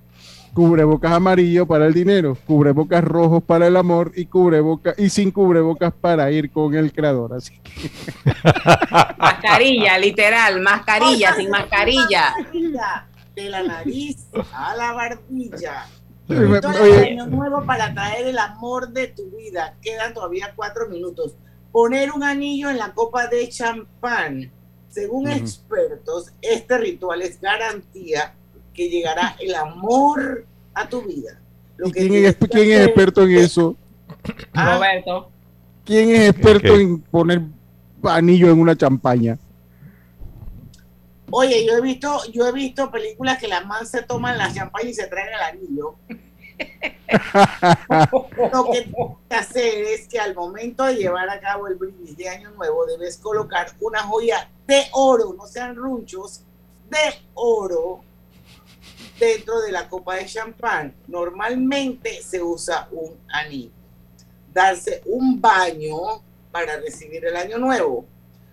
Cubrebocas amarillo para el dinero, cubrebocas rojos para el amor y cubrebocas y sin cubrebocas para ir con el creador. Así que [laughs] Mascarilla, literal, mascarilla, sin mascarilla. Mascarilla, De la nariz a la barbilla. Oye, año nuevo para traer el amor de tu vida. Quedan todavía cuatro minutos. Poner un anillo en la copa de champán. Según expertos, este ritual es garantía que llegará el amor a tu vida. Lo ¿y que quién es, que quién es hacer- experto en eso? Ah, Roberto. ¿Quién es experto en poner anillo en una champaña? Oye, yo he visto, yo he visto películas que las man se toman la champaña y se traen el anillo. [laughs] Lo que tienes que hacer es que al momento de llevar a cabo el brindis de Año Nuevo debes colocar una joya de oro, no sean runchos, de oro dentro de la copa de champán. Normalmente se usa un anillo. Darse un baño para recibir el Año Nuevo.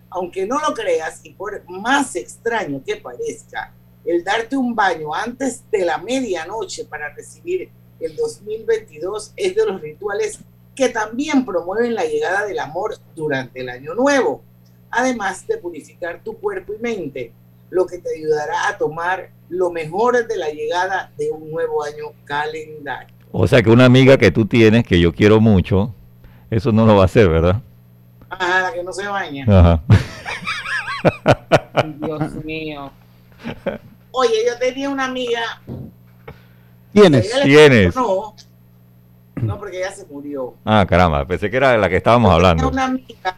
Aunque no lo creas y por más extraño que parezca, el darte un baño antes de la medianoche para recibir el 2022 es de los rituales que también promueven la llegada del amor durante el año nuevo, además de purificar tu cuerpo y mente, lo que te ayudará a tomar lo mejor de la llegada de un nuevo año calendario. O sea que una amiga que tú tienes, que yo quiero mucho, eso no lo va a hacer, ¿verdad? Ah, la que no se baña. Ajá. Dios mío. Oye, yo tenía una amiga. Le- ¿Tienes? No, no, porque ella se murió. Ah, caramba, pensé que era de la que estábamos hablando. una amiga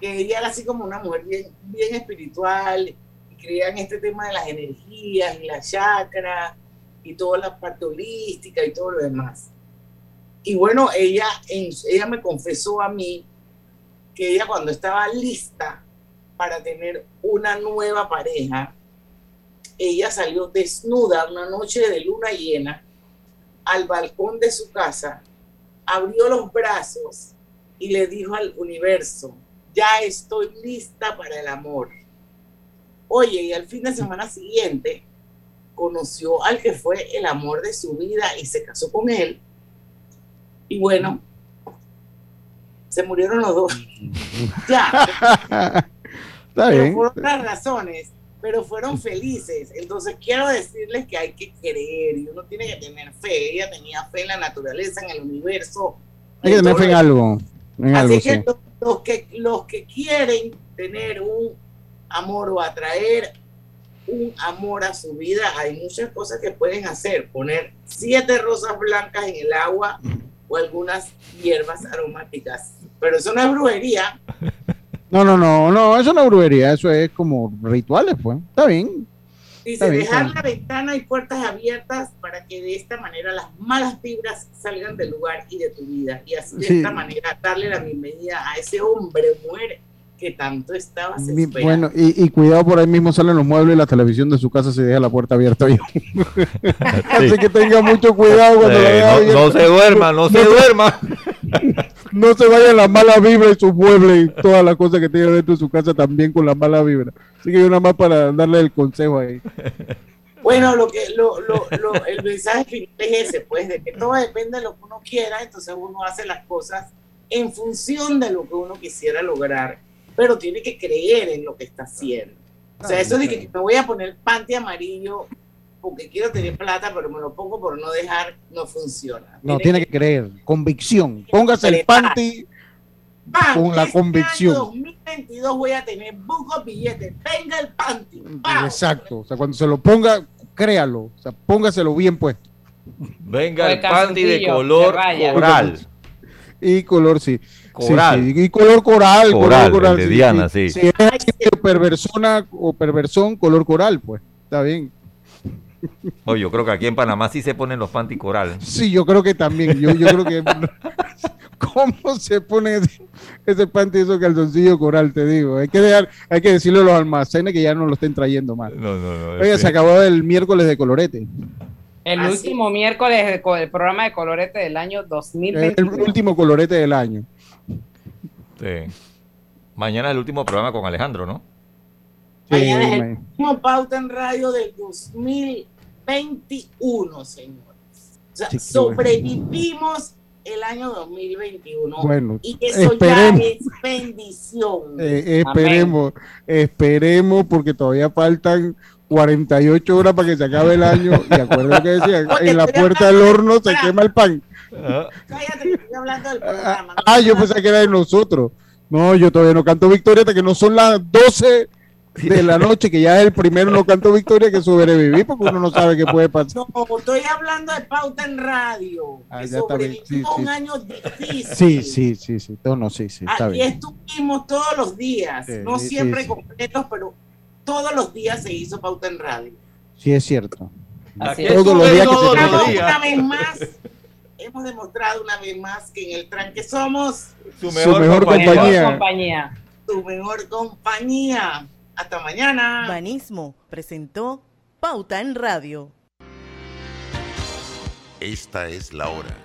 que ella era así como una mujer bien, bien espiritual en este tema de las energías y las chakras y toda la parte holística y todo lo demás. Y bueno, ella, ella me confesó a mí que ella cuando estaba lista para tener una nueva pareja, ella salió desnuda una noche de luna llena al balcón de su casa, abrió los brazos y le dijo al universo, ya estoy lista para el amor. Oye, y al fin de semana siguiente conoció al que fue el amor de su vida y se casó con él. Y bueno, se murieron los dos. [laughs] ya. Está Pero bien. por otras razones. pero fueron felices. Entonces quiero decirles que hay que creer y uno tiene que tener fe. Ella tenía fe en la naturaleza, en el universo. Hay que tener fe en algo. En Así algo, que sí. los, los que los que quieren tener un amor o atraer un amor a su vida, hay muchas cosas que pueden hacer. Poner siete rosas blancas en el agua o algunas hierbas aromáticas. Pero eso no es brujería. No, no, no, no, eso no es brujería, eso es como rituales, pues. Está bien. Dice, Está bien, dejar la ventana y puertas abiertas para que de esta manera las malas vibras salgan del lugar y de tu vida. Y así de Sí. esta manera darle la bienvenida a ese hombre o mujer que tanto estabas Mi- esperando. Bueno, y, y cuidado por ahí mismo salen los muebles y la televisión de su casa se deja la puerta abierta. viejo. [laughs] Así que tenga mucho cuidado cuando la Eh, deja no- no se duerma, no se duerma. [laughs] No se vayan las malas vibras y sus muebles y todas las cosas que tiene dentro de su casa también con las malas vibras. Así que yo nada más para darle el consejo ahí. Bueno, lo que lo, lo, lo- el mensaje final es ese, pues, de que todo depende de lo que uno quiera, entonces uno hace las cosas en función de lo que uno quisiera lograr, pero tiene que creer en lo que está haciendo. O sea, eso de que me voy a poner panty amarillo porque quiero tener plata, pero me lo pongo por no dejar, no funciona. No, tiene que creer. Convicción. Póngase el panty ¡Pam! con la Este convicción. 2022 voy a tener bucos billetes. Venga el panty. ¡Pam! Exacto. O sea, cuando se lo ponga, créalo. O sea, póngaselo bien puesto. Venga el el panty de color de coral. Y color, sí. Coral. sí, Y color coral. Coral, color el de Diana, sí. Si es perversona o perversón, color coral, pues. Está bien. Oye, yo creo que aquí en Panamá sí se ponen los panty coral. Sí, yo creo que también. Yo, yo creo que. [laughs] ¿Cómo se pone ese, ese panty y esos calzoncillos coral? Te digo. Hay que, dejar, hay que decirle a los almacenes que ya no lo estén trayendo más. No, no, no. Oiga, se acabó el miércoles de colorete. El Así. último miércoles del programa de colorete del año El, 2021. el último colorete del año. Sí. Mañana es el último programa con Alejandro, ¿no? Mañana es el último pauta en radio del 2021, señores. O sea, Sí, sobrevivimos el año 2021. Bueno, y eso esperemos. ya es bendición. [laughs] Eh, esperemos, esperemos, porque todavía faltan 48 horas para que se acabe el año. Y acuerdo lo que decían, en la puerta del horno se quema el pan. Cállate, que estoy hablando del programa. Ah, yo pensé que era de nosotros. No, yo todavía no canto victoria hasta que no son las 12 de la noche, que ya es el primero no canto victoria que sobreviví, porque uno no sabe qué puede pasar. No, estoy hablando de pauta en radio. Ah, que ya está bien, sobrevivimos sí, sí. un año difícil. Sí, sí, sí, sí, no, no, sí, sí, está Aquí bien. estuvimos todos los días, Sí, no sí, siempre sí. completos, pero todos los días se hizo pauta en radio. Sí, es cierto. Así Todos es. los días que se los días. Una vez más, hemos demostrado una vez más que en el tranque somos Su Su mejor Mejor compañía. compañía. tu mejor compañía. Hasta mañana. Banismo presentó Pauta en Radio. Esta es la hora.